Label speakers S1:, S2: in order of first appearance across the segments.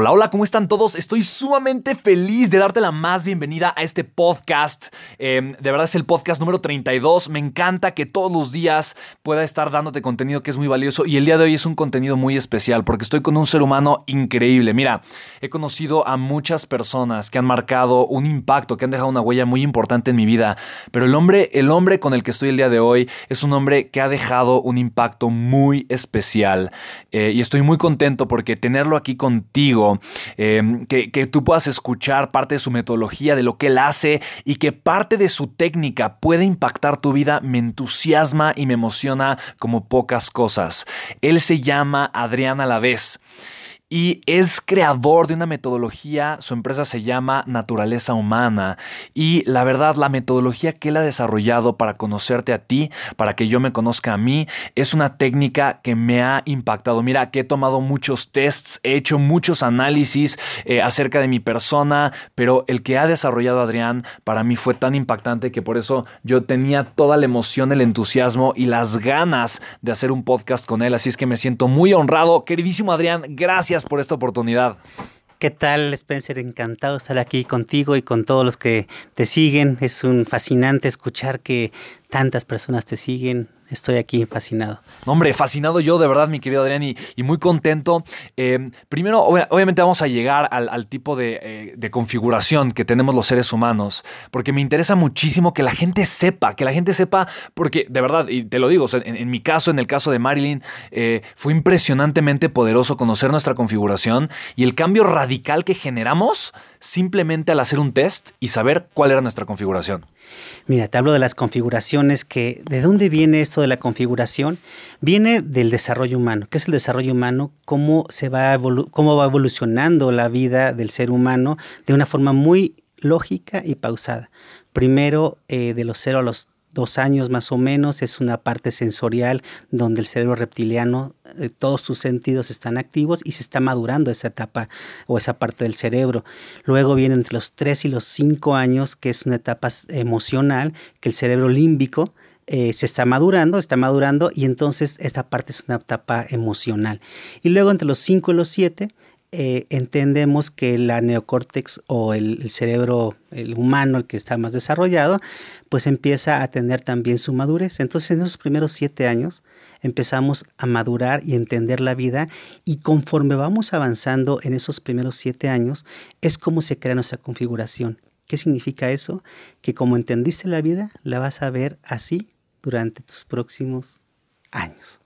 S1: Hola, hola, ¿cómo están todos? Estoy sumamente feliz de darte la más bienvenida a este podcast. Em, de verdad es el podcast número 32. Me encanta que todos los días pueda estar dándote contenido que es muy valioso y el día de hoy es un contenido muy especial porque estoy con un ser humano increíble. Mira, he conocido a muchas personas que han marcado un impacto, que han dejado una huella muy importante en mi vida, pero el hombre, el hombre con el que estoy el día de hoy es un hombre que ha dejado un impacto muy especial eh, y estoy muy contento porque tenerlo aquí contigo Em, que, que tú puedas escuchar parte de su metodología, de lo que él hace y que parte de su técnica puede impactar tu vida, me entusiasma y me emociona como pocas cosas. Él se llama Adrián Alavés y es creador de una metodología, su empresa se llama Naturaleza Humana y la verdad la metodología que él ha desarrollado para conocerte a ti, para que yo me conozca a mí, es una técnica que me ha impactado. Mira, que he tomado muchos tests, he hecho muchos análisis eh, acerca de mi persona, pero el que ha desarrollado Adrián para mí fue tan impactante que por eso yo tenía toda la emoción, el entusiasmo y las ganas de hacer un podcast con él, así es que me siento muy honrado. Queridísimo Adrián, gracias por esta oportunidad.
S2: ¿Qué tal, Spencer? Encantado de estar aquí contigo y con todos los que te siguen. Es un fascinante escuchar que tantas personas te siguen. Estoy aquí fascinado.
S1: hombre, fascinado yo de verdad, mi querido Adrián, y, muy contento. Eh, primero, obviamente vamos a llegar al, tipo eh, de, configuración que tenemos los seres humanos, porque me interesa muchísimo que la gente sepa, que la gente sepa, porque de verdad, y te lo digo, en, mi caso, en el caso de Marilyn, eh, fue impresionantemente poderoso conocer nuestra configuración y el cambio radical que generamos simplemente al hacer un test y saber cuál era nuestra configuración.
S2: Mira, te hablo de las configuraciones que, ¿de dónde viene esto de la configuración? Viene del desarrollo humano. ¿Qué es el desarrollo humano? Cómo, se va, cómo va evolucionando la vida del ser humano de una forma muy lógica y pausada. Primero, eh, de los cero a los dos años más o menos, es una parte sensorial donde el cerebro reptiliano, eh, todos sus sentidos están activos y se está madurando esa etapa o esa parte del cerebro. Luego viene entre los tres y los cinco años, que es una etapa emocional, que el cerebro límbico eh, se está madurando, está madurando y entonces esta parte es una etapa emocional. Y luego entre los cinco y los siete eh, entendemos que la neocórtex o el, cerebro el humano, el que está más desarrollado, pues empieza a tener también su madurez. Entonces en esos primeros siete años empezamos a madurar y entender la vida y conforme vamos avanzando en esos primeros siete años es como se crea nuestra configuración. ¿Qué significa eso? Que como entendiste la vida, la vas a ver así durante tus próximos años.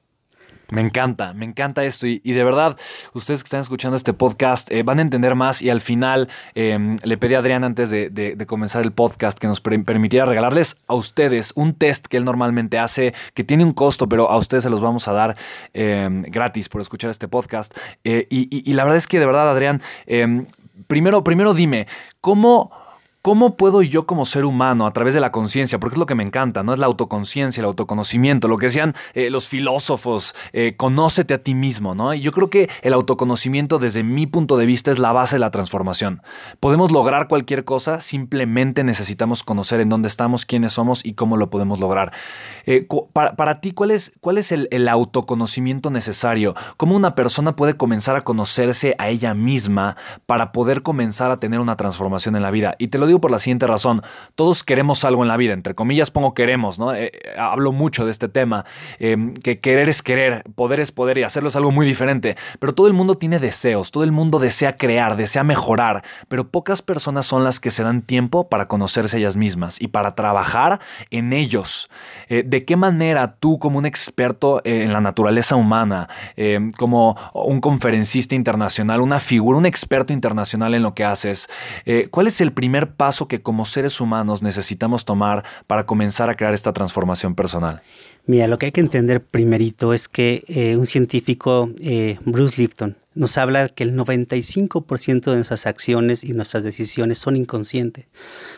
S1: Me encanta, me encanta esto y, de verdad, ustedes que están escuchando este podcast eh, van a entender más y al final em, le pedí a Adrián antes de, comenzar el podcast que nos permitiera regalarles a ustedes un test que él normalmente hace, que tiene un costo, pero a ustedes se los vamos a dar em, gratis por escuchar este podcast. Eh, y, la verdad es que de verdad, Adrián, em, primero, primero dime, ¿cómo ¿Cómo puedo yo como ser humano, a través de la conciencia, porque es lo que me encanta, ¿no? Es la autoconciencia, el autoconocimiento, lo que decían eh, los filósofos, eh, conócete a ti mismo, ¿no? Y yo creo que el autoconocimiento, desde mi punto de vista, es la base de la transformación. Podemos lograr cualquier cosa, simplemente necesitamos conocer en dónde estamos, quiénes somos y cómo lo podemos lograr. Eh, para, ti, ¿cuál es, cuál es el, el autoconocimiento necesario? ¿Cómo una persona puede comenzar a conocerse a ella misma para poder comenzar a tener una transformación en la vida? Y te lo por la siguiente razón. Todos queremos algo en la vida, entre comillas pongo queremos, ¿no? Eh, hablo mucho de este tema, em, que querer es querer, poder es poder y hacerlo es algo muy diferente. Pero todo el mundo tiene deseos, todo el mundo desea crear, desea mejorar, pero pocas personas son las que se dan tiempo para conocerse ellas mismas y para trabajar en ellos. Eh, ¿De qué manera tú como un experto en la naturaleza humana, em, como un conferencista internacional, una figura, un experto internacional en lo que haces, eh, cuál es el primer paso que como seres humanos necesitamos tomar para comenzar a crear esta transformación personal?
S2: Mira, lo que hay que entender primerito es que eh, un científico, eh, Bruce Lipton, nos habla que el 95% de nuestras acciones y nuestras decisiones son inconscientes.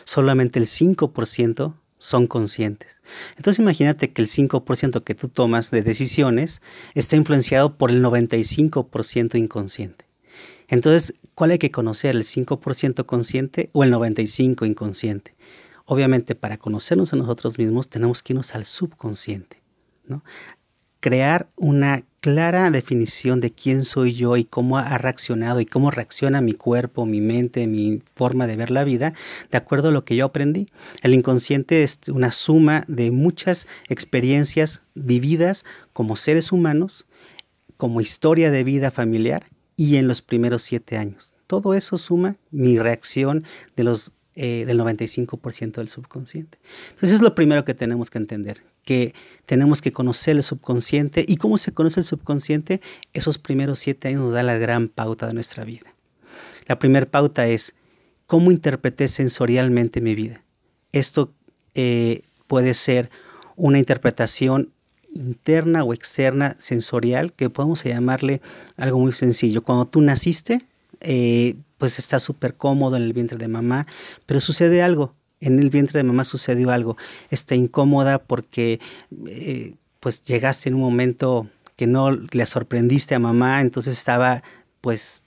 S2: Solamente el 5% son conscientes. Entonces imagínate que el 5% que tú tomas de decisiones está influenciado por el 95% inconsciente. Entonces, ¿cuál hay que conocer? ¿El 5% consciente o el 95% inconsciente? Obviamente, para conocernos a nosotros mismos tenemos que irnos al subconsciente. ¿no? Crear una clara definición de quién soy yo y cómo ha reaccionado y cómo reacciona mi cuerpo, mi mente, mi forma de ver la vida, de acuerdo a lo que yo aprendí. El inconsciente es una suma de muchas experiencias vividas como seres humanos, como historia de vida familiar y en los primeros siete años. Todo eso suma mi reacción de los, eh, del 95% del subconsciente. Entonces es lo primero que tenemos que entender, que tenemos que conocer el subconsciente y cómo se conoce el subconsciente, esos primeros siete años nos da la gran pauta de nuestra vida. La primera pauta es cómo interpreté sensorialmente mi vida. Esto eh, puede ser una interpretación interna o externa sensorial, que podemos llamarle algo muy sencillo. Cuando tú naciste, eh, pues estás súper cómodo en el vientre de mamá, pero sucede algo. En el vientre de mamá sucedió algo. Está incómoda porque eh, pues llegaste en un momento que no le sorprendiste a mamá, entonces estaba pues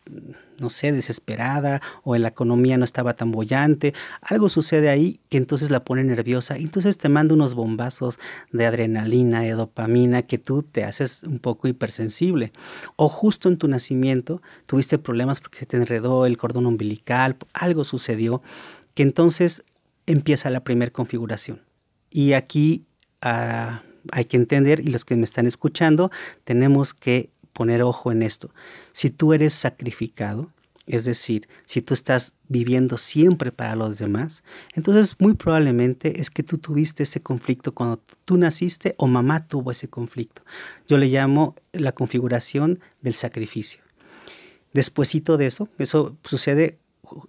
S2: no sé, desesperada o en la economía no estaba tan bollante, algo sucede ahí que entonces la pone nerviosa y entonces te manda unos bombazos de adrenalina, de dopamina que tú te haces un poco hipersensible. O justo en tu nacimiento tuviste problemas porque te enredó el cordón umbilical, algo sucedió que entonces empieza la primera configuración. Y aquí ah, hay que entender, y los que me están escuchando, tenemos que poner ojo en esto. Si tú eres sacrificado, es decir, si tú estás viviendo siempre para los demás, entonces muy probablemente es que tú tuviste ese conflicto cuando tú naciste o mamá tuvo ese conflicto. Yo le llamo la configuración del sacrificio. Despuésito de eso, eso sucede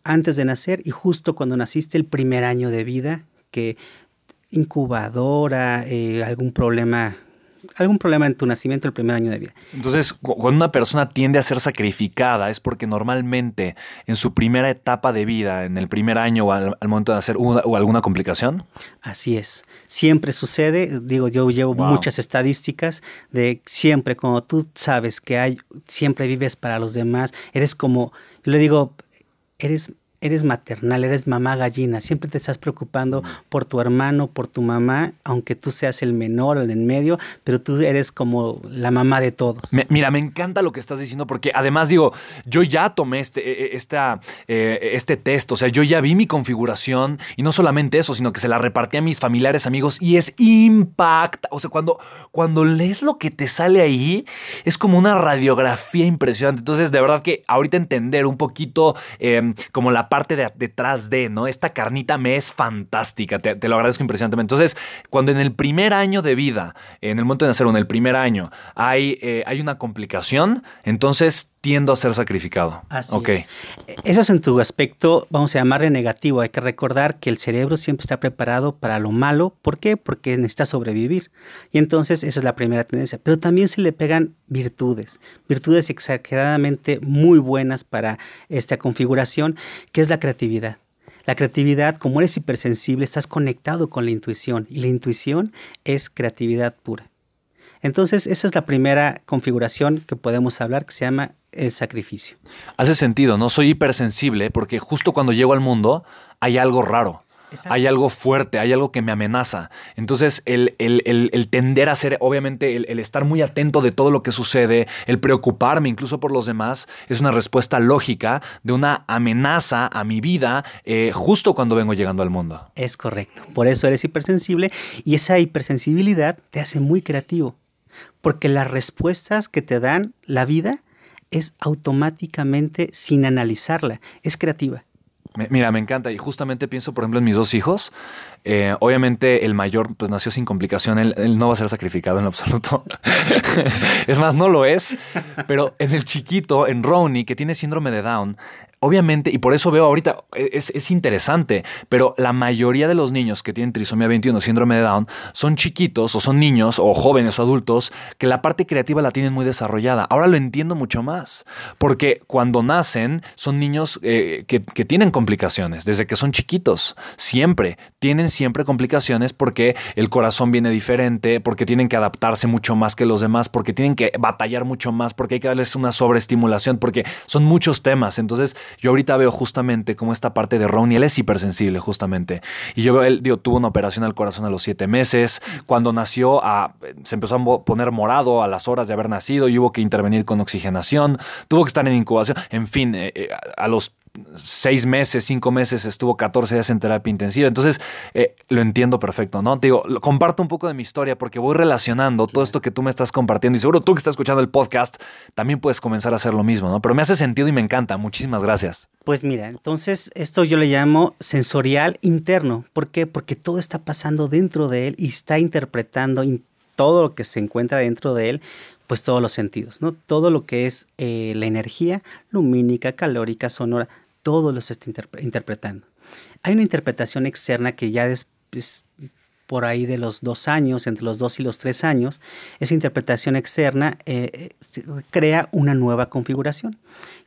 S2: antes de nacer y justo cuando naciste el primer año de vida, que incubadora, eh, algún problema algún problema en tu nacimiento el primer año de vida.
S1: Entonces, cuando una persona tiende a ser sacrificada es porque normalmente en su primera etapa de vida, en el primer año o al, momento de nacer, hubo alguna complicación.
S2: Así es. Siempre sucede, digo, yo llevo muchas estadísticas de siempre, cuando tú sabes que hay, siempre vives para los demás, eres como, yo le digo, eres eres maternal, eres mamá gallina, siempre te estás preocupando por tu hermano, por tu mamá, aunque tú seas el menor, el en medio, pero tú eres como la mamá de todos.
S1: mira, me encanta lo que estás diciendo porque además digo, yo ya tomé este, e, e, esta, eh, este test, o sea, yo ya vi mi configuración y no solamente eso, sino que se la repartí a mis familiares, amigos y es impact, o sea, cuando, cuando lees lo que te sale ahí, es como una radiografía impresionante. Entonces, de verdad que ahorita entender un poquito em, como la parte de detrás de, ¿no? Esta carnita me es fantástica, te, lo agradezco impresionantemente. Entonces, cuando en el primer año de vida, en el momento de nacer en el primer año, hay, eh, hay una complicación, entonces tiendo a ser sacrificado.
S2: Así okay. Eso es en tu aspecto, vamos a llamarle negativo. Hay que recordar que el cerebro siempre está preparado para lo malo. ¿Por qué? Porque necesita sobrevivir. Y entonces esa es la primera tendencia. Pero también se le pegan virtudes, virtudes exageradamente muy buenas para esta configuración, que es la creatividad. La creatividad, como eres hipersensible, estás conectado con la intuición y la intuición es creatividad pura. Entonces, esa es la primera configuración que podemos hablar que se llama el sacrificio.
S1: Hace sentido, ¿no? Soy hipersensible porque justo cuando llego al mundo hay algo raro. Hay algo fuerte, hay algo que me amenaza. Entonces, el, tender a ser, obviamente, el, estar muy atento de todo lo que sucede, el preocuparme incluso por los demás, es una respuesta lógica de una amenaza a mi vida eh, justo cuando vengo llegando al mundo.
S2: Es correcto. Por eso eres hipersensible y esa hipersensibilidad te hace muy creativo. Porque las respuestas que te dan la vida es automáticamente sin analizarla, es creativa.
S1: Mira, me encanta y justamente pienso, por ejemplo, en mis dos hijos. Eh, obviamente el mayor pues nació sin complicación, él, no va a ser sacrificado en absoluto. es más, no lo es. Pero en el chiquito, en Ronnie, que tiene síndrome de Down, Obviamente, y por eso veo ahorita, e, es, interesante, pero la mayoría de los niños que tienen trisomía 21, síndrome de Down, son chiquitos o son niños o jóvenes o adultos que la parte creativa la tienen muy desarrollada. Ahora lo entiendo mucho más, porque cuando nacen son niños eh, que, que, tienen complicaciones, desde que son chiquitos, siempre, tienen siempre complicaciones porque el corazón viene diferente, porque tienen que adaptarse mucho más que los demás, porque tienen que batallar mucho más, porque hay que darles una sobreestimulación, porque son muchos temas. Entonces, yo ahorita veo justamente como esta parte de Ronnie, él es hipersensible justamente. Y yo veo, él digo, tuvo una operación al corazón a los siete meses. Cuando nació, se empezó a poner morado a las horas de haber nacido y hubo que intervenir con oxigenación. Tuvo que estar en incubación. En fin, eh, eh, a los seis meses, cinco meses, estuvo 14 días en terapia intensiva. Entonces, eh, lo entiendo perfecto, ¿no? Te digo, comparto un poco de mi historia porque voy relacionando todo esto que tú me estás compartiendo y seguro tú que estás escuchando el podcast también puedes comenzar a hacer lo mismo, ¿no? Pero me hace sentido y me encanta. Muchísimas gracias.
S2: Pues mira, entonces esto yo le llamo sensorial interno. ¿Por qué? Porque todo está pasando dentro de él y está interpretando todo lo que se encuentra dentro de él pues todos los sentidos, ¿no? Todo lo que es eh, la energía lumínica, calórica, sonora, todo lo está interpretando. Hay una interpretación externa que ya es, por ahí de los dos años, entre los dos y los tres años, esa interpretación externa eh, eh, crea una nueva configuración,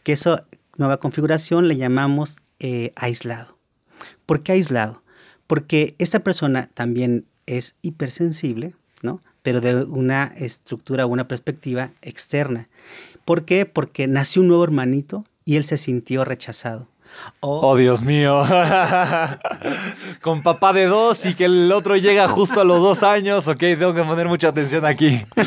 S2: que esa nueva configuración le llamamos aislado. ¿Por qué aislado? Porque esta persona también es hipersensible, ¿no? Pero de una estructura, una perspectiva externa. ¿Por qué? Porque nació un nuevo hermanito y él se sintió rechazado.
S1: oh, Dios mío. Con papá de dos y que el otro llega justo a los dos años. Ok, tengo que poner mucha atención aquí.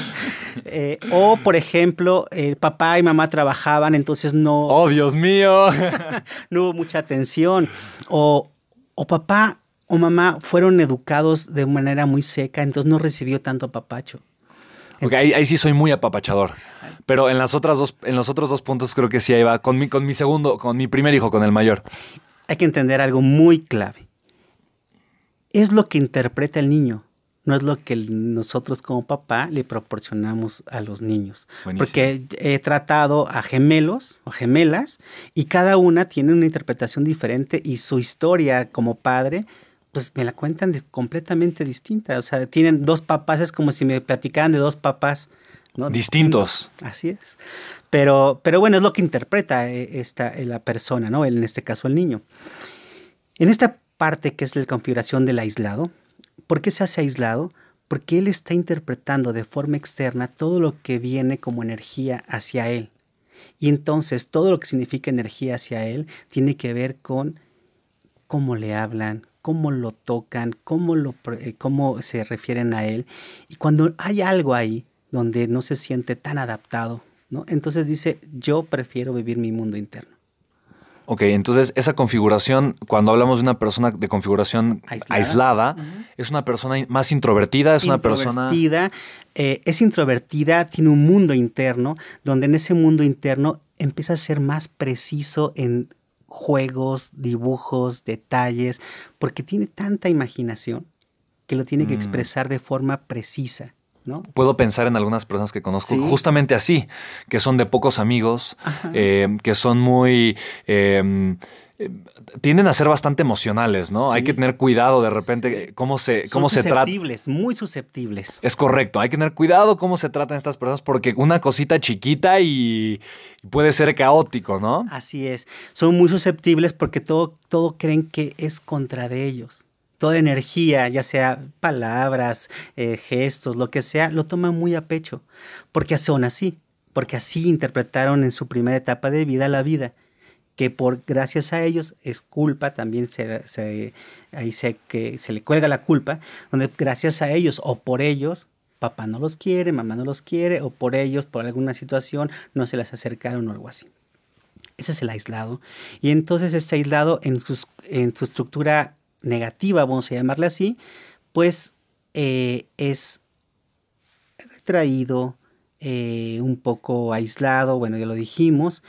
S2: Eh, o, por ejemplo, el papá y mamá trabajaban, entonces no.
S1: Oh, Dios mío.
S2: no hubo mucha atención. O, o papá o mamá fueron educados de manera muy seca, entonces no recibió tanto apapacho.
S1: Ok, ahí, sí soy muy apapachador. Pero en las otras dos, en los otros dos puntos creo que sí ahí va. Con mi, con mi segundo, con mi primer hijo, con el mayor.
S2: Hay que entender algo muy clave. Es lo que interpreta el niño, no es lo que nosotros como papá le proporcionamos a los niños. Porque he tratado a gemelos o gemelas y cada una tiene una interpretación diferente y su historia como padre pues me la cuentan de completamente distinta. O sea, tienen dos papás, es como si me platicaran de dos papás. ¿no?
S1: Distintos.
S2: Así es. Pero, pero bueno, es lo que interpreta eh, esta, eh, la persona, ¿no? En este caso el niño. En esta parte que es la configuración del aislado, ¿por qué se hace aislado? Porque él está interpretando de forma externa todo lo que viene como energía hacia él. Y entonces todo lo que significa energía hacia él tiene que ver con cómo le hablan, cómo lo tocan, cómo, lo, eh, cómo se refieren a él. Y cuando hay algo ahí donde no se siente tan adaptado, ¿no? entonces dice, yo prefiero vivir mi mundo interno.
S1: Ok, entonces esa configuración, cuando hablamos de una persona de configuración aislada, es una persona más introvertida, es una persona...
S2: Eh, es introvertida, tiene un mundo interno, donde en ese mundo interno empieza a ser más preciso en juegos, dibujos, detalles, porque tiene tanta imaginación que lo tiene que mm. expresar de forma precisa. ¿no?
S1: Puedo pensar en algunas personas que conozco
S2: Sí.
S1: justamente así, que son de pocos amigos, eh, que son muy... eh, eh, tienden a ser bastante emocionales, ¿no? Hay que tener cuidado de repente cómo se,
S2: Son
S1: cómo se trata.
S2: susceptibles, muy susceptibles.
S1: Es correcto, hay que tener cuidado cómo se tratan estas personas porque una cosita chiquita y puede ser caótico, ¿no?
S2: Así es. Son muy susceptibles porque todo, todo creen que es contra de ellos. Toda energía, ya sea palabras, eh, gestos, lo que sea, lo toman muy a pecho. Porque son así. Porque así interpretaron en su primera etapa de vida la vida. Que por gracias a ellos es culpa, también se, se- ahí se, que se le cuelga la culpa, donde gracias a ellos o por ellos papá no los quiere, mamá no los quiere, o por ellos, por alguna situación, no se les acercaron o algo así. Ese es el aislado. Y entonces este aislado en, sus- en su estructura negativa, vamos a llamarle así, pues eh, es retraído, eh, un poco aislado, bueno, ya lo dijimos,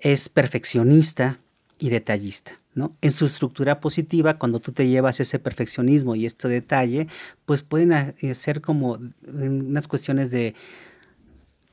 S2: es perfeccionista y detallista. ¿no? En su estructura positiva, cuando tú te llevas ese perfeccionismo y este detalle, pues pueden eh, ser como unas cuestiones de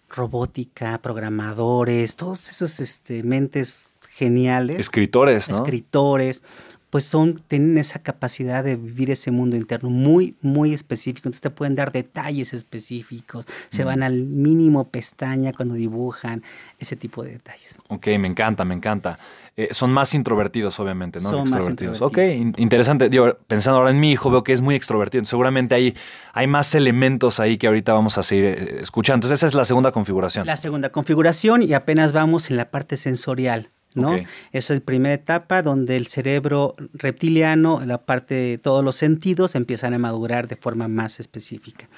S2: robótica, programadores, todos esos este, mentes geniales,
S1: Escritores, ¿no?
S2: escritores, pues son, tienen esa capacidad de vivir ese mundo interno muy, muy específico. Entonces te pueden dar detalles específicos, se van al mínimo pestaña cuando dibujan, ese tipo de detalles.
S1: Ok, me encanta, me encanta. Eh, son más introvertidos, obviamente, ¿no?
S2: Son más
S1: Extrovertidos.
S2: introvertidos.
S1: Ok, in- interesante. Digo, pensando ahora en mi hijo, veo que es muy extrovertido. Seguramente hay, hay más elementos ahí que ahorita vamos a seguir eh, escuchando. Entonces, esa es la segunda configuración.
S2: La segunda configuración y apenas vamos en la parte sensorial. ¿No? Es la primera etapa donde el cerebro reptiliano, la parte de todos los sentidos empiezan a madurar de forma más específica.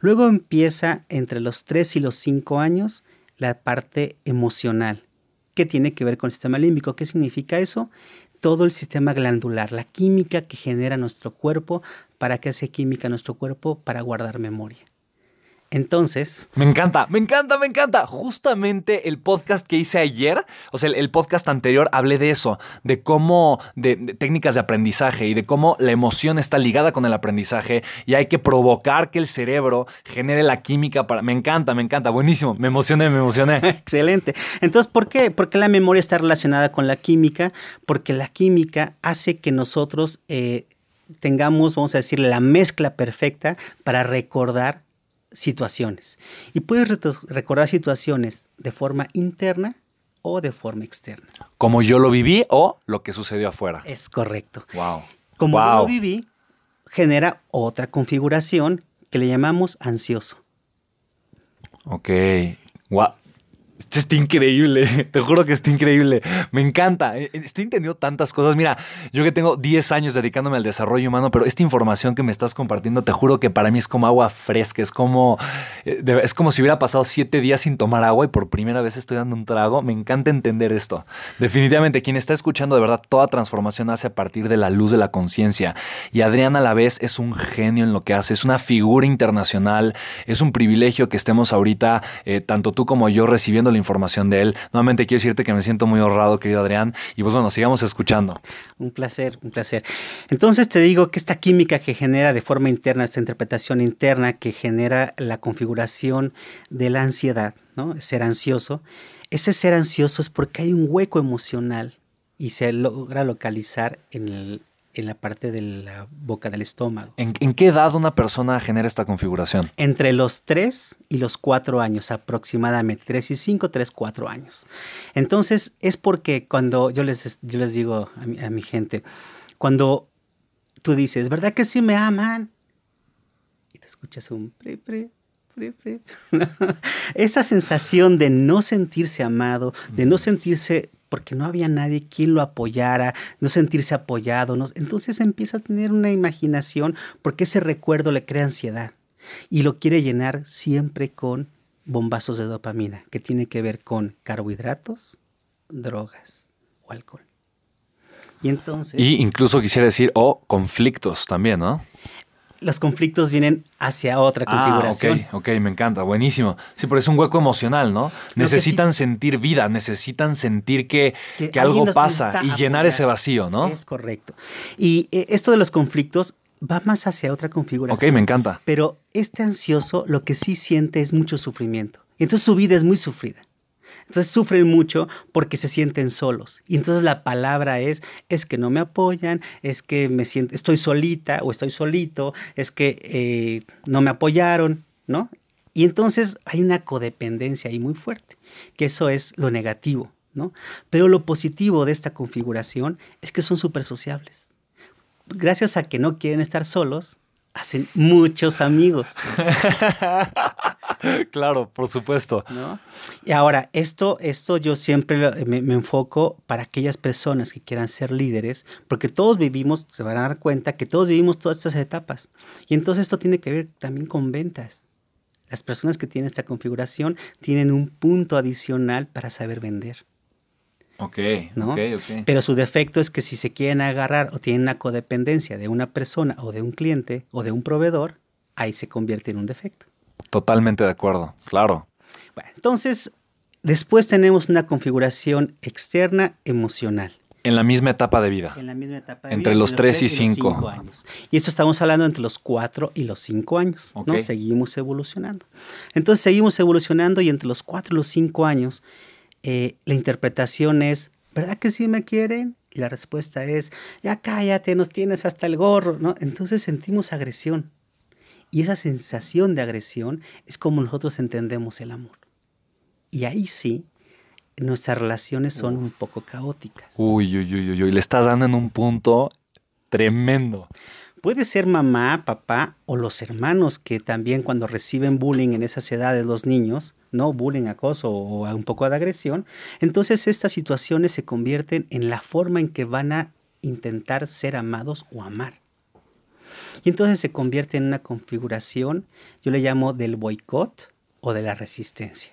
S2: Luego empieza entre los 3 y los 5 años la parte emocional, que tiene que ver con el sistema límbico. ¿Qué significa eso? Todo el sistema glandular, la química que genera nuestro cuerpo, para que hace química nuestro cuerpo para guardar memoria. Entonces,
S1: Me encanta, me encanta, me encanta. Justamente el podcast que hice ayer, o sea, el, el podcast anterior, hablé de eso, de cómo, de, de técnicas de aprendizaje y de cómo la emoción está ligada con el aprendizaje y hay que provocar que el cerebro genere la química para... Me encanta, me encanta, buenísimo. Me emocioné, me emocioné.
S2: Excelente. Entonces, ¿por qué? Porque la memoria está relacionada con la química, porque la química hace que nosotros eh, tengamos, vamos a decir, la mezcla perfecta para recordar situaciones. Y puedes recordar situaciones de forma interna o de forma externa.
S1: Como yo lo viví o lo que sucedió afuera.
S2: Es correcto.
S1: Wow.
S2: Como yo lo viví, genera otra configuración que le llamamos ansioso.
S1: Ok. Wow. Esto está increíble. Te juro que está increíble. Me encanta. Eh, Estoy entendiendo tantas cosas. Mira, yo que tengo 10 años dedicándome al desarrollo humano, pero esta información que me estás compartiendo, te juro que para mí es como agua fresca. Es como, eh, es como si hubiera pasado 7 días sin tomar agua y por primera vez estoy dando un trago. Me encanta entender esto. Definitivamente, quien está escuchando, de verdad, toda transformación hace a partir de la luz de la conciencia. Y Adrián a la vez es un genio en lo que hace. Es una figura internacional. Es un privilegio que estemos ahorita, eh, tanto tú como yo, recibiendo la información de él. Nuevamente quiero decirte que me siento muy honrado, querido Adrián. Y pues bueno, sigamos escuchando.
S2: Un placer, un placer. Entonces te digo que esta química que genera de forma interna, esta interpretación interna que genera la configuración de la ansiedad, ¿no? Ser ansioso. Ese ser ansioso es porque hay un hueco emocional y se logra localizar en, el- en la parte de la boca del estómago.
S1: ¿En, en qué edad una persona genera esta configuración?
S2: Entre los 3 y los 4 años aproximadamente, 3 y 5, 3, 4 años. Entonces es porque cuando yo les, yo les digo a mi, a mi gente, cuando tú dices, ¿verdad que sí me aman? Y te escuchas un pri, pri. Esa sensación de no sentirse amado, de no sentirse porque no había nadie quien lo apoyara, no sentirse apoyado. entonces empieza a tener una imaginación porque ese recuerdo le crea ansiedad y lo quiere llenar siempre con bombazos de dopamina, que tiene que ver con carbohidratos, drogas o alcohol. Y entonces
S1: Y incluso quisiera decir, o conflictos también, ¿no?
S2: Los conflictos vienen hacia otra configuración.
S1: Ah, ok, ok, me encanta, buenísimo. Sí, pero es un hueco emocional, ¿no? Necesitan sentir vida, necesitan sentir que, que algo pasa y llenar ese vacío, ¿no?
S2: Es correcto. Y eh, esto de los conflictos va más hacia otra configuración.
S1: Ok, me encanta.
S2: Pero este ansioso lo que sí siente es mucho sufrimiento. Entonces su vida es muy sufrida. Entonces sufren mucho porque se sienten solos. Y entonces la palabra es, es que no me apoyan, es que me siento, estoy solita o estoy solito, es que eh, no me apoyaron, ¿no? Y entonces hay una codependencia ahí muy fuerte, que eso es lo negativo, ¿no? Pero lo positivo de esta configuración es que son súper sociables. Gracias a que no quieren estar solos, hacen muchos amigos.
S1: claro, por supuesto.
S2: Y ahora, esto, esto yo siempre me, enfoco para aquellas personas que quieran ser líderes, porque todos vivimos, se van a dar cuenta que todos vivimos todas estas etapas. Y entonces esto tiene que ver también con ventas. Las personas que tienen esta configuración tienen un punto adicional para saber vender.
S1: Ok,
S2: ¿no? Pero su defecto es que si se quieren agarrar o tienen una codependencia de una persona o de un cliente o de un proveedor, ahí se convierte en un defecto.
S1: Totalmente de acuerdo, claro.
S2: Bueno, entonces, después tenemos una configuración externa emocional.
S1: En la misma etapa de vida.
S2: En la misma etapa de
S1: entre
S2: vida.
S1: Los 3 y 5
S2: años. Y esto estamos hablando entre los 4 y los 5 años. ¿no? Seguimos evolucionando. Entonces seguimos evolucionando y entre los 4 y los 5 años eh, la interpretación es, ¿verdad que sí me quieren? Y la respuesta es, ya cállate, nos tienes hasta el gorro, ¿no? Entonces sentimos agresión. Y esa sensación de agresión es como nosotros entendemos el amor. Y ahí sí, nuestras relaciones son un poco caóticas.
S1: Uy, uy, uy, uy, uy, le estás dando en un punto tremendo.
S2: Puede ser mamá, papá o los hermanos que también cuando reciben bullying en esas edades los niños, no bullying, acoso o un poco de agresión, entonces estas situaciones se convierten en la forma en que van a intentar ser amados o amar. Y entonces se convierte en una configuración, yo le llamo del boicot o de la resistencia.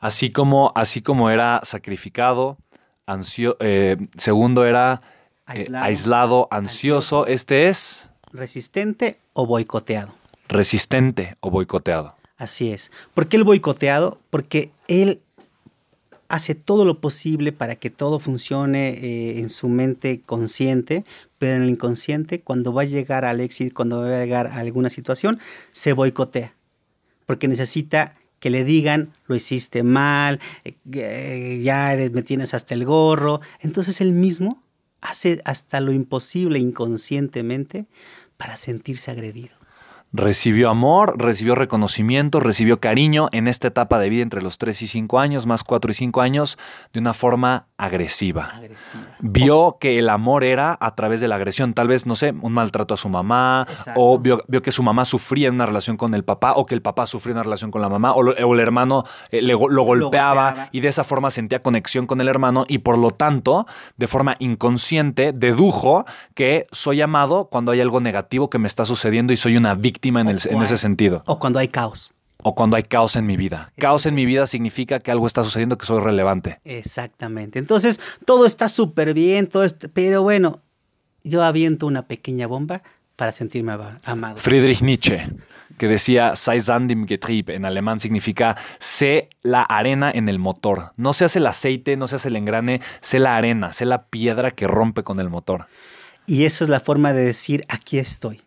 S1: Así como, así como era sacrificado, ansio, eh, segundo era eh, aislado, ansioso. Este es...
S2: Resistente o boicoteado.
S1: Resistente o boicoteado.
S2: Así es. ¿Por qué el boicoteado? Porque él hace todo lo posible para que todo funcione eh, en su mente consciente, pero en el inconsciente, cuando va a llegar al éxito, cuando va a llegar a alguna situación, se boicotea. Porque necesita que le digan, lo hiciste mal, eh, ya me tienes hasta el gorro. Entonces él mismo hace hasta lo imposible inconscientemente para sentirse agredido.
S1: Recibió amor, recibió reconocimiento, recibió cariño en esta etapa de vida entre los 3 y 5 años, más 4 y 5 años, de una forma agresiva. Vio que el amor era a través de la agresión, tal vez, no sé, un maltrato a su mamá, o vio, que su mamá sufría en una relación con el papá, o que el papá sufría en una relación con la mamá, o, el hermano eh, lo, golpeaba, y de esa forma sentía conexión con el hermano y por lo tanto, de forma inconsciente, dedujo que soy amado cuando hay algo negativo que me está sucediendo y soy una víctima en, ese sentido.
S2: O cuando hay caos.
S1: O cuando hay caos en mi vida. Caos en mi vida significa que algo está sucediendo que soy relevante.
S2: Exactamente. Entonces, todo está súper bien, todo pero bueno, yo aviento una pequeña bomba para sentirme amado.
S1: Friedrich Nietzsche, que decía, sei Sand im Getrieb, en alemán significa sé la arena en el motor. No se hace el aceite, no se hace el engrane, sé la arena, sé la piedra que rompe con el motor.
S2: Y eso es la forma de decir, aquí estoy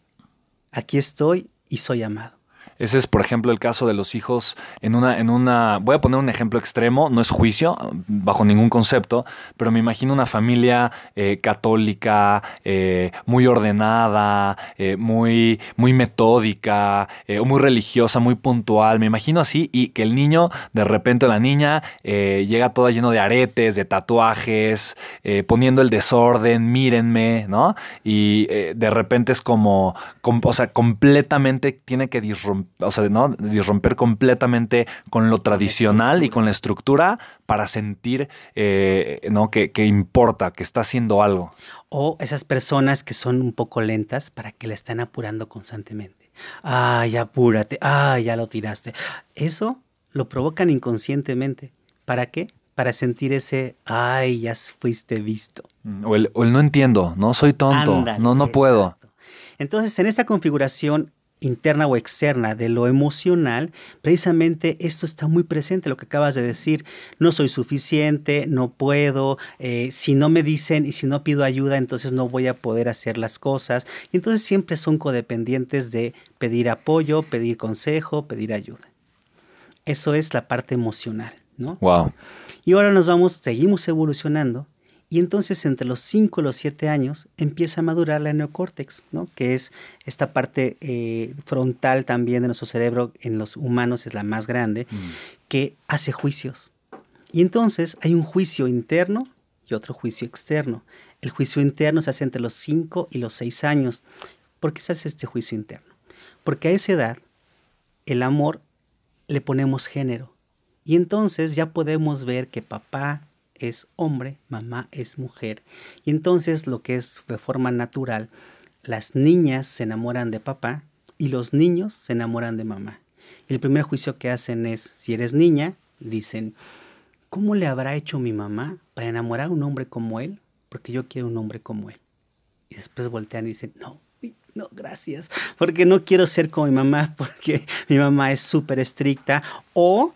S2: aquí estoy y soy amado.
S1: Ese es, por ejemplo, el caso de los hijos en una, en una. Voy a poner un ejemplo extremo, no es juicio, bajo ningún concepto, pero me imagino una familia eh, católica, eh, muy ordenada, eh, muy, muy metódica, muy religiosa, muy puntual. Me imagino así, y que el niño, de repente, la niña, llega toda lleno de aretes, de tatuajes, poniendo el desorden, mírenme, ¿no? Y de repente es como, o sea, completamente tiene que disrumpir o sea, ¿no? romper completamente con lo tradicional y con la estructura para sentir eh, ¿no? Que, importa, que está haciendo algo.
S2: O esas personas que son un poco lentas para que la están apurando constantemente. Ay, apúrate, ay, ya lo tiraste. Eso lo provocan inconscientemente. ¿Para qué? Para sentir ese, ay, ya fuiste visto.
S1: Mm, o el, no entiendo, no soy tonto, no, no puedo.
S2: Entonces, en esta configuración interna o externa de lo emocional, precisamente esto está muy presente, lo que acabas de decir, no soy suficiente, no puedo, eh, si no me dicen y si no pido ayuda, entonces no voy a poder hacer las cosas. Y entonces siempre son codependientes de pedir apoyo, pedir consejo, pedir ayuda. Eso es la parte emocional, ¿no?
S1: Wow.
S2: Y ahora nos vamos, seguimos evolucionando y entonces entre los 5 y los 7 años empieza a madurar la neocórtex, ¿no? que es esta parte eh, frontal también de nuestro cerebro, en los humanos es la más grande, mm. que hace juicios. Y entonces hay un juicio interno y otro juicio externo. El juicio interno se hace entre los 5 y los 6 años. ¿Por qué se hace este juicio interno? Porque a esa edad el amor le ponemos género. Y entonces ya podemos ver que papá, es hombre, mamá es mujer. Y entonces lo que es de forma natural, las niñas se enamoran de papá y los niños se enamoran de mamá. el primer juicio que hacen es, si eres niña, dicen, ¿cómo le habrá hecho mi mamá para enamorar a un hombre como él? Porque yo quiero un hombre como él. Y después voltean y dicen, no, no, gracias, porque no quiero ser como mi mamá, porque mi mamá es súper estricta. O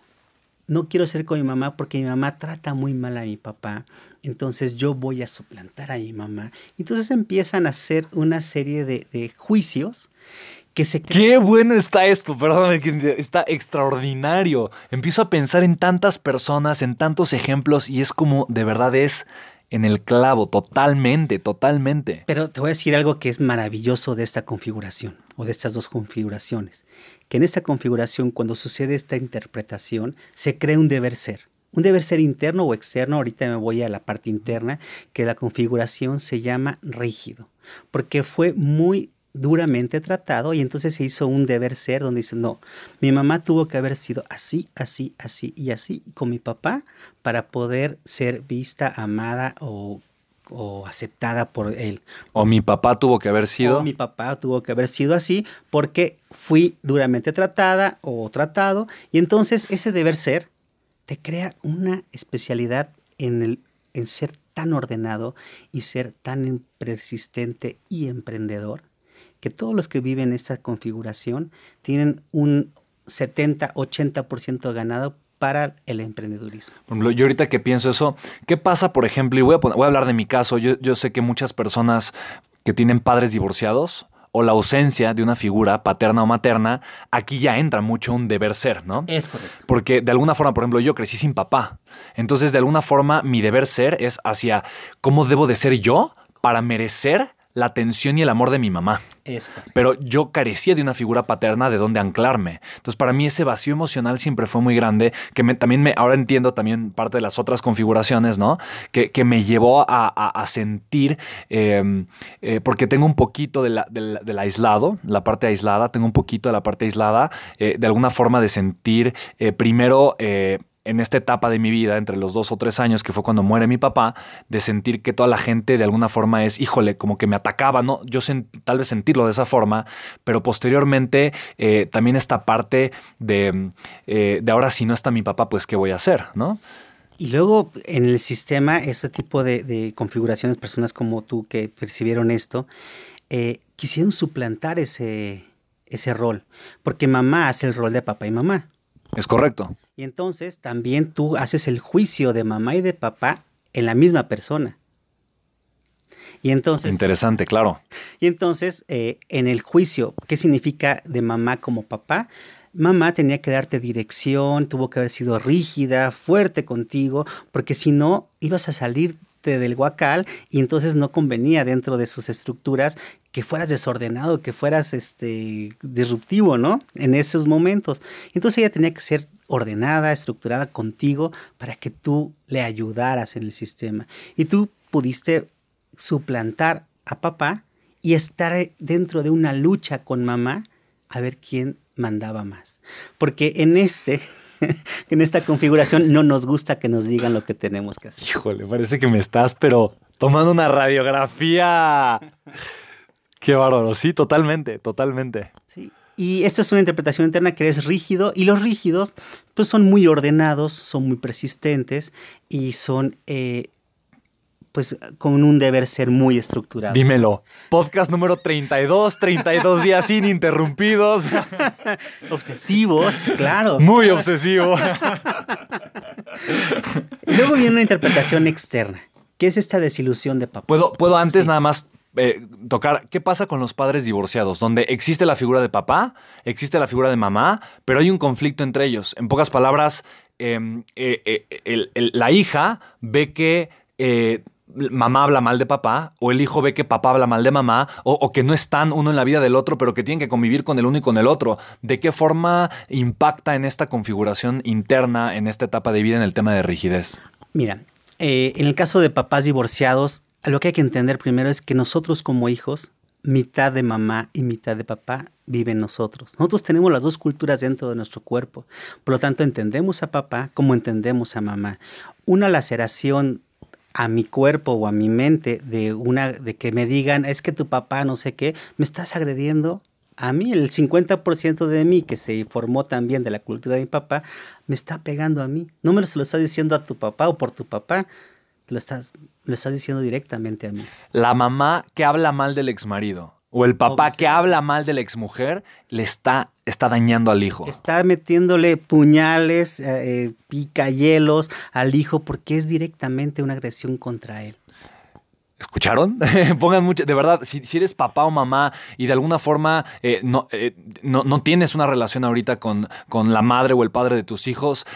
S2: no quiero ser con mi mamá porque mi mamá trata muy mal a mi papá. Entonces yo voy a suplantar a mi mamá. Entonces empiezan a hacer una serie de, juicios que se...
S1: Qué bueno está esto, perdóname, está extraordinario. Empiezo a pensar en tantas personas, en tantos ejemplos y es como de verdad es en el clavo, totalmente, totalmente.
S2: Pero te voy a decir algo que es maravilloso de esta configuración o de estas dos configuraciones, que en esta configuración cuando sucede esta interpretación se crea un deber ser. Un deber ser interno o externo, ahorita me voy a la parte interna, que la configuración se llama rígido, porque fue muy duramente tratado y entonces se hizo un deber ser donde dice, no, mi mamá tuvo que haber sido así, así, así y así con mi papá para poder ser vista, amada o, aceptada por él.
S1: O mi papá tuvo que haber sido.
S2: O mi papá tuvo que haber sido así porque fui duramente tratada o tratado y entonces ese deber ser te crea una especialidad en, el, en ser tan ordenado y ser tan persistente y emprendedor que todos los que viven esta configuración tienen un 70-80% ganado para el emprendedurismo.
S1: Por ejemplo, yo ahorita que pienso eso, ¿qué pasa, por ejemplo? Y voy a, voy a hablar de mi caso. Yo, yo sé que muchas personas que tienen padres divorciados o la ausencia de una figura paterna o materna, aquí ya entra mucho un deber ser, ¿no?
S2: Es correcto.
S1: Porque de alguna forma, por ejemplo, yo crecí sin papá. Entonces, de alguna forma, mi deber ser es hacia cómo debo de ser yo para merecer la atención y el amor de mi mamá. Pero yo carecía de una figura paterna de donde anclarme. Entonces, para mí ese vacío emocional siempre fue muy grande, que también me, ahora entiendo también parte de las otras configuraciones, ¿no? Que, me llevó a, sentir, em, eh, porque tengo un poquito de la, del aislado, la parte aislada, tengo un poquito de la parte aislada, eh, de alguna forma de sentir eh, primero en esta etapa de mi vida, entre los dos o tres años, que fue cuando muere mi papá, de sentir que toda la gente de alguna forma es, híjole, como que me atacaba, ¿no? Yo tal vez sentirlo de esa forma, pero posteriormente eh, también esta parte de, eh, de ahora si no está mi papá, pues ¿qué voy a hacer, ¿no?
S2: Y luego en el sistema, ese tipo de, configuraciones, personas como tú que percibieron esto, eh, quisieron suplantar ese, ese rol, porque mamá hace el rol de papá y mamá.
S1: Es correcto.
S2: Y entonces también tú haces el juicio de mamá y de papá en la misma persona. Y entonces...
S1: Interesante, claro.
S2: Y entonces, eh, en el juicio, ¿qué significa de mamá como papá? Mamá tenía que darte dirección, tuvo que haber sido rígida, fuerte contigo, porque si no, ibas a del guacal y entonces no convenía dentro de sus estructuras que fueras desordenado, que fueras este disruptivo, ¿no? En esos momentos. Entonces ella tenía que ser ordenada, estructurada contigo para que tú le ayudaras en el sistema. Y tú pudiste suplantar a papá y estar dentro de una lucha con mamá a ver quién mandaba más. Porque en este en esta configuración no nos gusta que nos digan lo que tenemos que hacer.
S1: Híjole, parece que me estás, pero tomando una radiografía. Qué bárbaro, sí, totalmente, totalmente.
S2: Sí, y esta es una interpretación interna que es rígido y los rígidos pues son muy ordenados, son muy persistentes y son eh, pues con un deber ser muy estructurado.
S1: Dímelo. Podcast número 32, 32 días ininterrumpidos.
S2: Obsesivos, claro.
S1: Muy obsesivo.
S2: Luego viene una interpretación externa, que es esta desilusión de papá.
S1: ¿Puedo, puedo antes nada más eh, tocar qué pasa con los padres divorciados, donde existe la figura de papá, existe la figura de mamá, pero hay un conflicto entre ellos. En pocas palabras, em, eh, eh, la hija ve que mamá habla mal de papá, o el hijo ve que papá habla mal de mamá, o, que no están uno en la vida del otro, pero que tienen que convivir con el uno y con el otro. ¿De qué forma impacta en esta configuración interna, en esta etapa de vida, en el tema de rigidez?
S2: Mira, eh, en el caso de papás divorciados, lo que hay que entender primero es que nosotros como hijos, mitad de mamá y mitad de papá, viven nosotros. Nosotros tenemos las dos culturas dentro de nuestro cuerpo. Por lo tanto, entendemos a papá como entendemos a mamá. Una laceración a mi cuerpo o a mi mente de una de que me digan es que tu papá no sé qué, me estás agrediendo a mí, el 50% de mí que se formó también de la cultura de mi papá, me está pegando a mí. No me lo, se lo estás diciendo a tu papá o por tu papá, lo estás, lo estás diciendo directamente a mí.
S1: La mamá que habla mal del exmarido o el papá que habla mal de la exmujer le está, está dañando al hijo.
S2: Está metiéndole puñales, eh, eh picayelos al hijo porque es directamente una agresión contra él.
S1: ¿Escucharon? Pongan mucho, de verdad, si, eres papá o mamá y de alguna forma eh, eh, no, no, tienes una relación ahorita con, con la madre o el padre de tus hijos,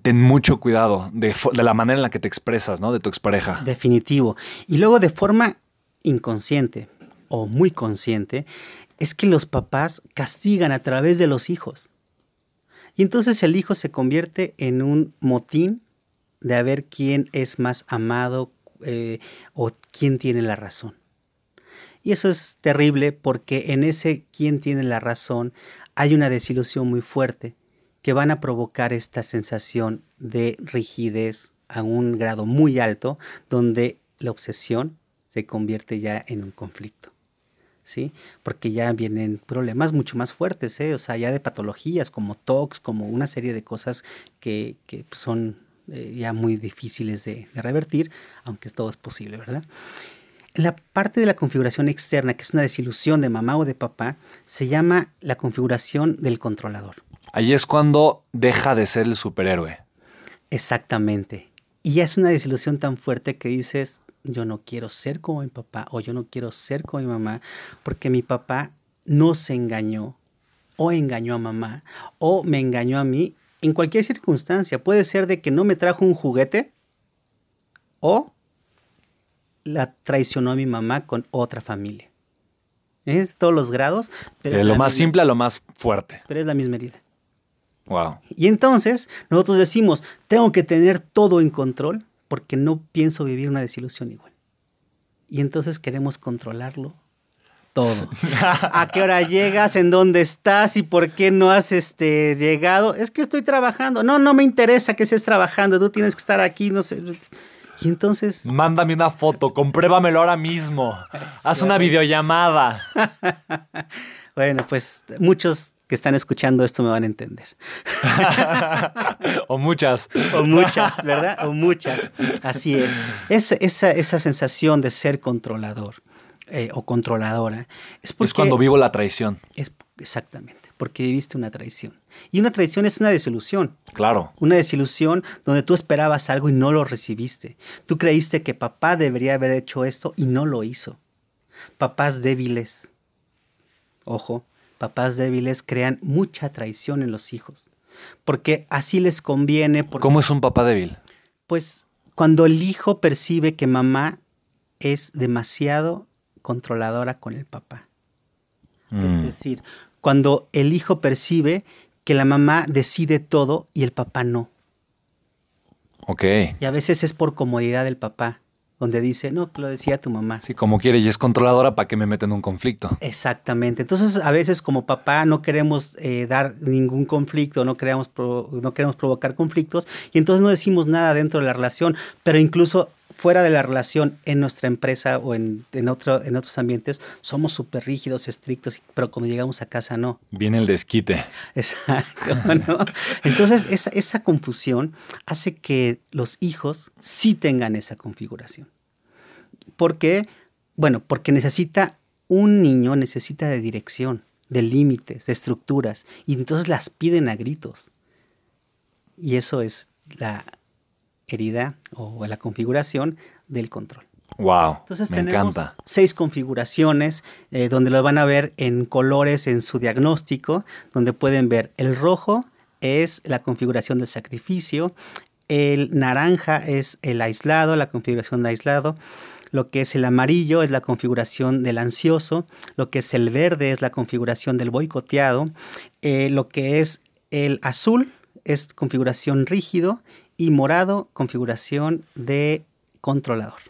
S1: ten mucho cuidado de, de, la manera en la que te expresas, ¿no? De tu expareja.
S2: Definitivo. Y luego de forma inconsciente, o muy consciente es que los papás castigan a través de los hijos. Y entonces el hijo se convierte en un motín de a ver quién es más amado eh, o quién tiene la razón. Y eso es terrible porque en ese quién tiene la razón hay una desilusión muy fuerte que van a provocar esta sensación de rigidez a un grado muy alto donde la obsesión se convierte ya en un conflicto. ¿Sí? Porque ya vienen problemas mucho más fuertes, ¿eh? O sea, ya de patologías como TOX, como una serie de cosas que, son eh, ya muy difíciles de, revertir, aunque todo es posible, ¿verdad? La parte de la configuración externa, que es una desilusión de mamá o de papá, se llama la configuración del controlador.
S1: Ahí es cuando deja de ser el superhéroe.
S2: Exactamente. Y ya es una desilusión tan fuerte que dices, yo no quiero ser como mi papá o yo no quiero ser como mi mamá porque mi papá no se engañó o engañó a mamá o me engañó a mí en cualquier circunstancia. Puede ser de que no me trajo un juguete o la traicionó a mi mamá con otra familia. Es todos los grados.
S1: Pero de lo más simple a lo más fuerte.
S2: Pero es la misma herida.
S1: Wow.
S2: Y entonces nosotros decimos, tengo que tener todo en control porque no pienso vivir una desilusión igual. Y entonces queremos controlarlo todo. ¿A qué hora llegas? ¿En dónde estás? ¿Y por qué no has este, llegado? Es que estoy trabajando. No, no me interesa que estés trabajando. Tú tienes que estar aquí, no sé. Y entonces...
S1: Mándame una foto, compruébamelo ahora mismo. Haz una videollamada.
S2: bueno, pues muchos que están escuchando esto me van a entender.
S1: o muchas.
S2: o muchas, ¿verdad? O muchas. Así es. esa, esa sensación de ser controlador eh, o controladora
S1: es, porque, es cuando vivo la traición.
S2: Es, exactamente, porque viviste una traición. Y una traición es una desilusión.
S1: Claro.
S2: Una desilusión donde tú esperabas algo y no lo recibiste. Tú creíste que papá debería haber hecho esto y no lo hizo. Papás débiles. Ojo, papás débiles crean mucha traición en los hijos, porque así les conviene.
S1: ¿Cómo es un papá débil?
S2: Pues cuando el hijo percibe que mamá es demasiado controladora con el papá. Es mm. decir, cuando el hijo percibe que la mamá decide todo y el papá no.
S1: Ok.
S2: Y a veces es por comodidad del papá donde dice, no, que lo decía tu mamá.
S1: Sí, como quiere y es controladora, ¿para que me meten en un conflicto?
S2: Exactamente. Entonces, a veces como papá no queremos eh, dar ningún conflicto, no queremos, no queremos provocar conflictos y entonces no decimos nada dentro de la relación, pero incluso fuera de la relación en nuestra empresa o en, en, otro, en otros ambientes somos súper rígidos, estrictos, pero cuando llegamos a casa no.
S1: Viene el desquite.
S2: Exacto. ¿no? Entonces esa, esa confusión hace que los hijos sí tengan esa configuración. ¿Por qué? Bueno, porque necesita, un niño necesita de dirección, de límites, de estructuras, y entonces las piden a gritos. Y eso es la herida o la configuración del control.
S1: Wow, Entonces me tenemos encanta.
S2: seis configuraciones eh, donde lo van a ver en colores en su diagnóstico, donde pueden ver el rojo es la configuración del sacrificio, el naranja es el aislado, la configuración de aislado, lo que es el amarillo es la configuración del ansioso, lo que es el verde es la configuración del boicoteado, eh, lo que es el azul es configuración rígido y morado configuración de controlador.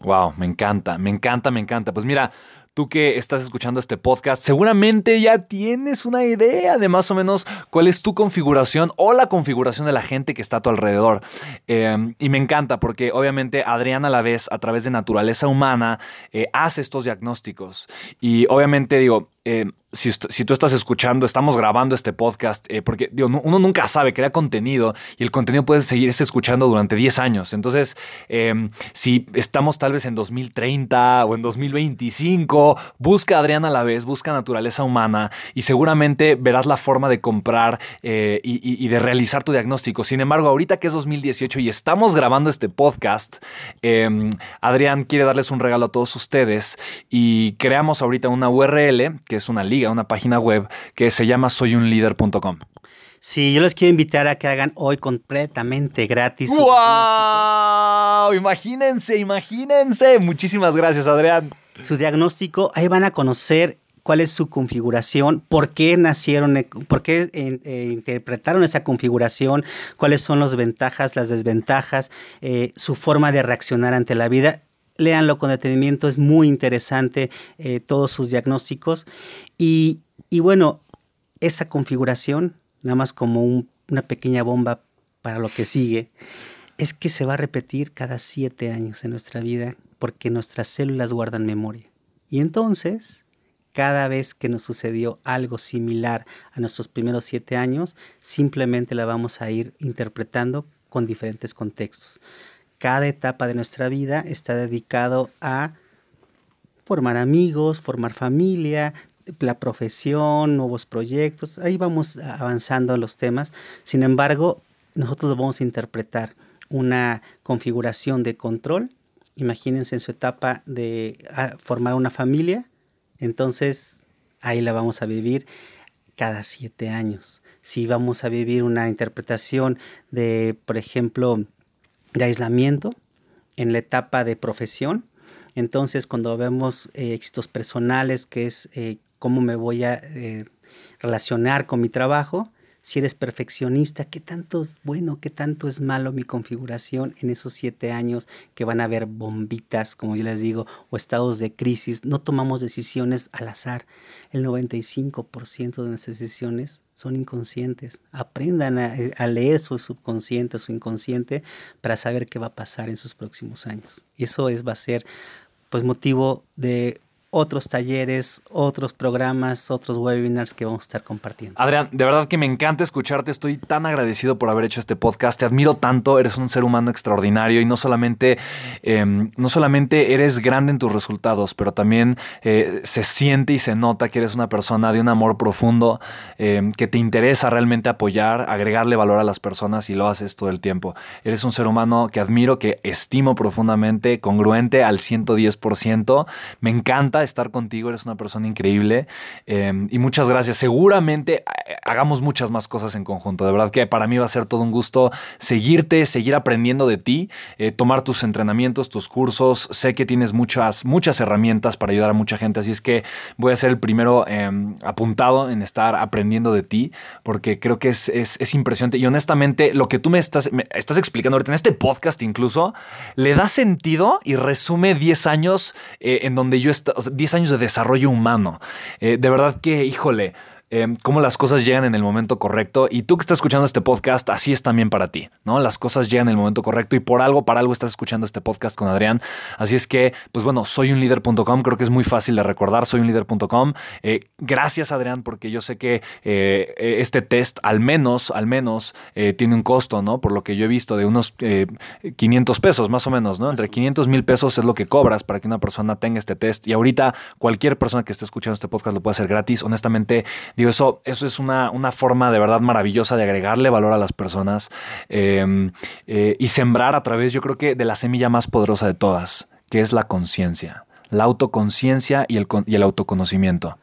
S1: Wow, me encanta, me encanta, me encanta. Pues mira, tú que estás escuchando este podcast, seguramente ya tienes una idea de más o menos cuál es tu configuración o la configuración de la gente que está a tu alrededor. Em, y me encanta porque obviamente Adrián a la vez, a través de naturaleza humana, eh, hace estos diagnósticos. Y obviamente digo, eh, si, tú estás escuchando, estamos grabando este podcast, eh, porque uno nunca sabe, crea contenido y el contenido puede seguirse escuchando durante 10 años. Entonces, em, si estamos tal vez en 2030 o en 2025, busca a Adriana a la vez, busca naturaleza humana y seguramente verás la forma de comprar eh, y, de realizar tu diagnóstico. Sin embargo, ahorita que es 2018 y estamos grabando este podcast, em, Adrián quiere darles un regalo a todos ustedes y creamos ahorita una URL que es una liga, una página web que se llama soyunlider.com.
S2: Sí, yo les quiero invitar a que hagan hoy completamente gratis.
S1: ¡Wow! Imagínense, imagínense. Muchísimas gracias, Adrián.
S2: Su diagnóstico, ahí van a conocer cuál es su configuración, por qué nacieron, eh, por qué eh, eh, interpretaron esa configuración, cuáles son las ventajas, las desventajas, su forma de reaccionar ante la vida léanlo con detenimiento, es muy interesante eh, todos sus diagnósticos. Y, bueno, esa configuración, nada más como una pequeña bomba para lo que sigue, es que se va a repetir cada siete años en nuestra vida porque nuestras células guardan memoria. Y entonces, cada vez que nos sucedió algo similar a nuestros primeros siete años, simplemente la vamos a ir interpretando con diferentes contextos cada etapa de nuestra vida está dedicado a formar amigos, formar familia, la profesión, nuevos proyectos. Ahí vamos avanzando los temas. Sin embargo, nosotros vamos a interpretar una configuración de control. Imagínense en su etapa de formar una familia. Entonces, ahí la vamos a vivir cada siete años. Si vamos a vivir una interpretación de, por ejemplo, de aislamiento en la etapa de profesión. Entonces, cuando vemos eh, éxitos personales, que es eh, cómo me voy a eh, relacionar con mi trabajo, si eres perfeccionista, qué tanto es bueno, qué tanto es malo mi configuración en esos siete años que van a haber bombitas, como yo les digo, o estados de crisis. No tomamos decisiones al azar. El 95% de nuestras decisiones son inconscientes. Aprendan a, leer su subconsciente, su inconsciente, para saber qué va a pasar en sus próximos años. Eso es, va a ser pues motivo de otros talleres, otros programas, otros webinars que vamos a estar compartiendo.
S1: Adrián, de verdad que me encanta escucharte, estoy tan agradecido por haber hecho este podcast, te admiro tanto, eres un ser humano extraordinario y no solamente, em, no solamente eres grande en tus resultados, pero también eh, se siente y se nota que eres una persona de un amor profundo, em, que te interesa realmente apoyar, agregarle valor a las personas y lo haces todo el tiempo. Eres un ser humano que admiro, que estimo profundamente, congruente al 110%, me encanta estar contigo, eres una persona increíble em, y muchas gracias. Seguramente eh, hagamos muchas más cosas en conjunto. De verdad que para mí va a ser todo un gusto seguirte, seguir aprendiendo de ti, eh, tomar tus entrenamientos, tus cursos. Sé que tienes muchas, muchas herramientas para ayudar a mucha gente, así es que voy a ser el primero em, apuntado en estar aprendiendo de ti porque creo que es, es, impresionante y honestamente lo que tú me estás, estás explicando ahorita en este podcast incluso le da sentido y resume 10 años eh, en donde yo he 10 años de desarrollo humano. Eh, de verdad que, híjole, em, cómo las cosas llegan en el momento correcto. Y tú que estás escuchando este podcast, así es también para ti, ¿no? Las cosas llegan en el momento correcto y por algo, para algo estás escuchando este podcast con Adrián. Así es que, pues bueno, soyunlider.com, creo que es muy fácil de recordar, soyunlider.com. Eh, gracias, Adrián, porque yo sé que eh, este test, al menos, al menos, eh, tiene un costo, ¿no? Por lo que yo he visto, de unos 500 pesos, más o menos, ¿no? Entre 500 mil pesos es lo que cobras para que una persona tenga este test. Y ahorita, cualquier persona que esté escuchando este podcast lo puede hacer gratis. Honestamente, digo, eso, eso es una, una forma de verdad maravillosa de agregarle valor a las personas em, eh, y sembrar a través, yo creo que, de la semilla más poderosa de todas, que es la conciencia, la autoconciencia y el, y el autoconocimiento.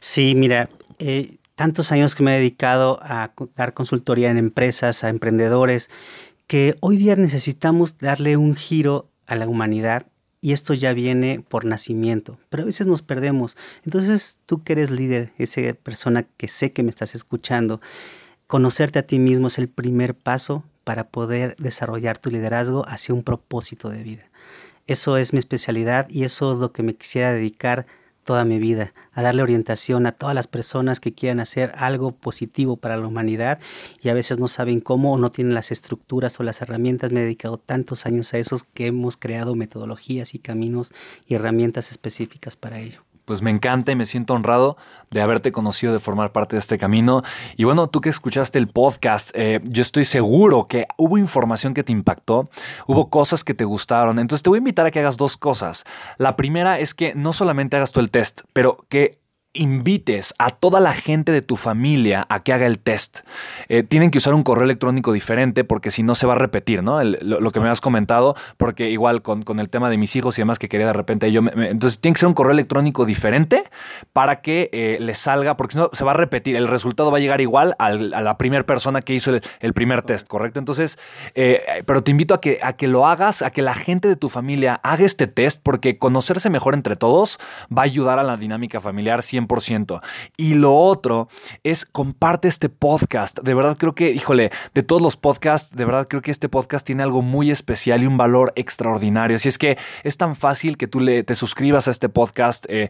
S2: Sí, mira, eh, tantos años que me he dedicado a dar consultoría en empresas, a emprendedores, que hoy día necesitamos darle un giro a la humanidad y esto ya viene por nacimiento, pero a veces nos perdemos. Entonces, tú que eres líder, esa persona que sé que me estás escuchando, conocerte a ti mismo es el primer paso para poder desarrollar tu liderazgo hacia un propósito de vida. Eso es mi especialidad y eso es lo que me quisiera dedicar toda mi vida, a darle orientación a todas las personas que quieran hacer algo positivo para la humanidad y a veces no saben cómo o no tienen las estructuras o las herramientas. Me he dedicado tantos años a esos que hemos creado metodologías y caminos y herramientas específicas para ello
S1: pues me encanta y me siento honrado de haberte conocido, de formar parte de este camino. Y bueno, tú que escuchaste el podcast, eh, yo estoy seguro que hubo información que te impactó, hubo cosas que te gustaron. Entonces te voy a invitar a que hagas dos cosas. La primera es que no solamente hagas tú el test, pero que invites a toda la gente de tu familia a que haga el test. Eh, tienen que usar un correo electrónico diferente porque si no se va a repetir, ¿no? lo, que me has comentado, porque igual con, el tema de mis hijos y demás que quería de repente yo... entonces tiene que ser un correo electrónico diferente para que eh, le salga, porque si no se va a repetir, el resultado va a llegar igual a la primera persona que hizo el, primer test, ¿correcto? Entonces, eh, pero te invito a que, a que lo hagas, a que la gente de tu familia haga este test porque conocerse mejor entre todos va a ayudar a la dinámica familiar 100%. Y lo otro es comparte este podcast. De verdad creo que, híjole, de todos los podcasts, de verdad creo que este podcast tiene algo muy especial y un valor extraordinario. Así es que es tan fácil que tú le, te suscribas a este podcast, eh,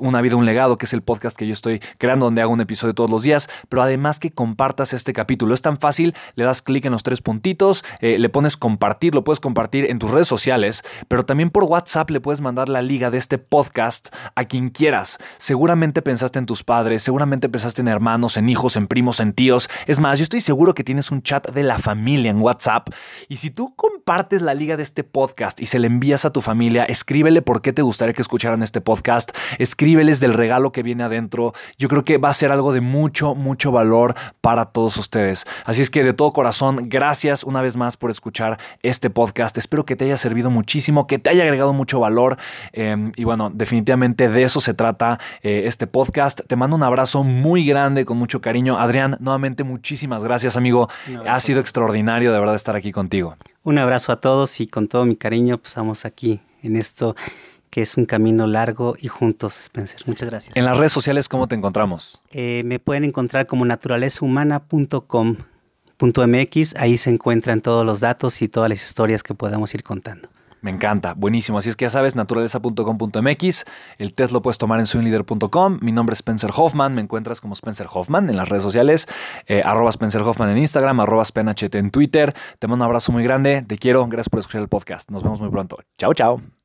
S1: Una vida, un legado, que es el podcast que yo estoy creando donde hago un episodio todos los días, pero además que compartas este capítulo. Es tan fácil, le das clic en los tres puntitos, eh, le pones compartir, lo puedes compartir en tus redes sociales, pero también por WhatsApp le puedes mandar la liga de este podcast a quien quieras. Seguramente pensaste en tus padres, seguramente pensaste en hermanos, en hijos, en primos, en tíos. Es más, yo estoy seguro que tienes un chat de la familia en WhatsApp. Y si tú compartes la liga de este podcast y se le envías a tu familia, escríbele por qué te gustaría que escucharan este podcast. Escríbeles del regalo que viene adentro. Yo creo que va a ser algo de mucho, mucho valor para todos ustedes. Así es que de todo corazón, gracias una vez más por escuchar este podcast. Espero que te haya servido muchísimo, que te haya agregado mucho valor. Em, y bueno, definitivamente de eso se trata eh, este podcast. Te mando un abrazo muy grande, con mucho cariño. Adrián, nuevamente muchísimas gracias, amigo. Ha sido extraordinario de verdad estar aquí contigo.
S2: Un abrazo a todos y con todo mi cariño, pues estamos aquí en esto que es un camino largo y juntos, Spencer. Muchas gracias.
S1: En las redes sociales, ¿cómo te encontramos?
S2: Eh, me pueden encontrar como naturalezahumana.com.mx. Ahí se encuentran todos los datos y todas las historias que podemos ir contando.
S1: Me encanta, buenísimo. Así es que ya sabes, naturaleza.com.mx. El test lo puedes tomar en soyunlider.com. Mi nombre es Spencer Hoffman. Me encuentras como Spencer Hoffman en las redes sociales. Eh, arroba Spencer Hoffman en Instagram, arroba SpenHT en Twitter. Te mando un abrazo muy grande. Te quiero. Gracias por escuchar el podcast. Nos vemos muy pronto. Chao, chao.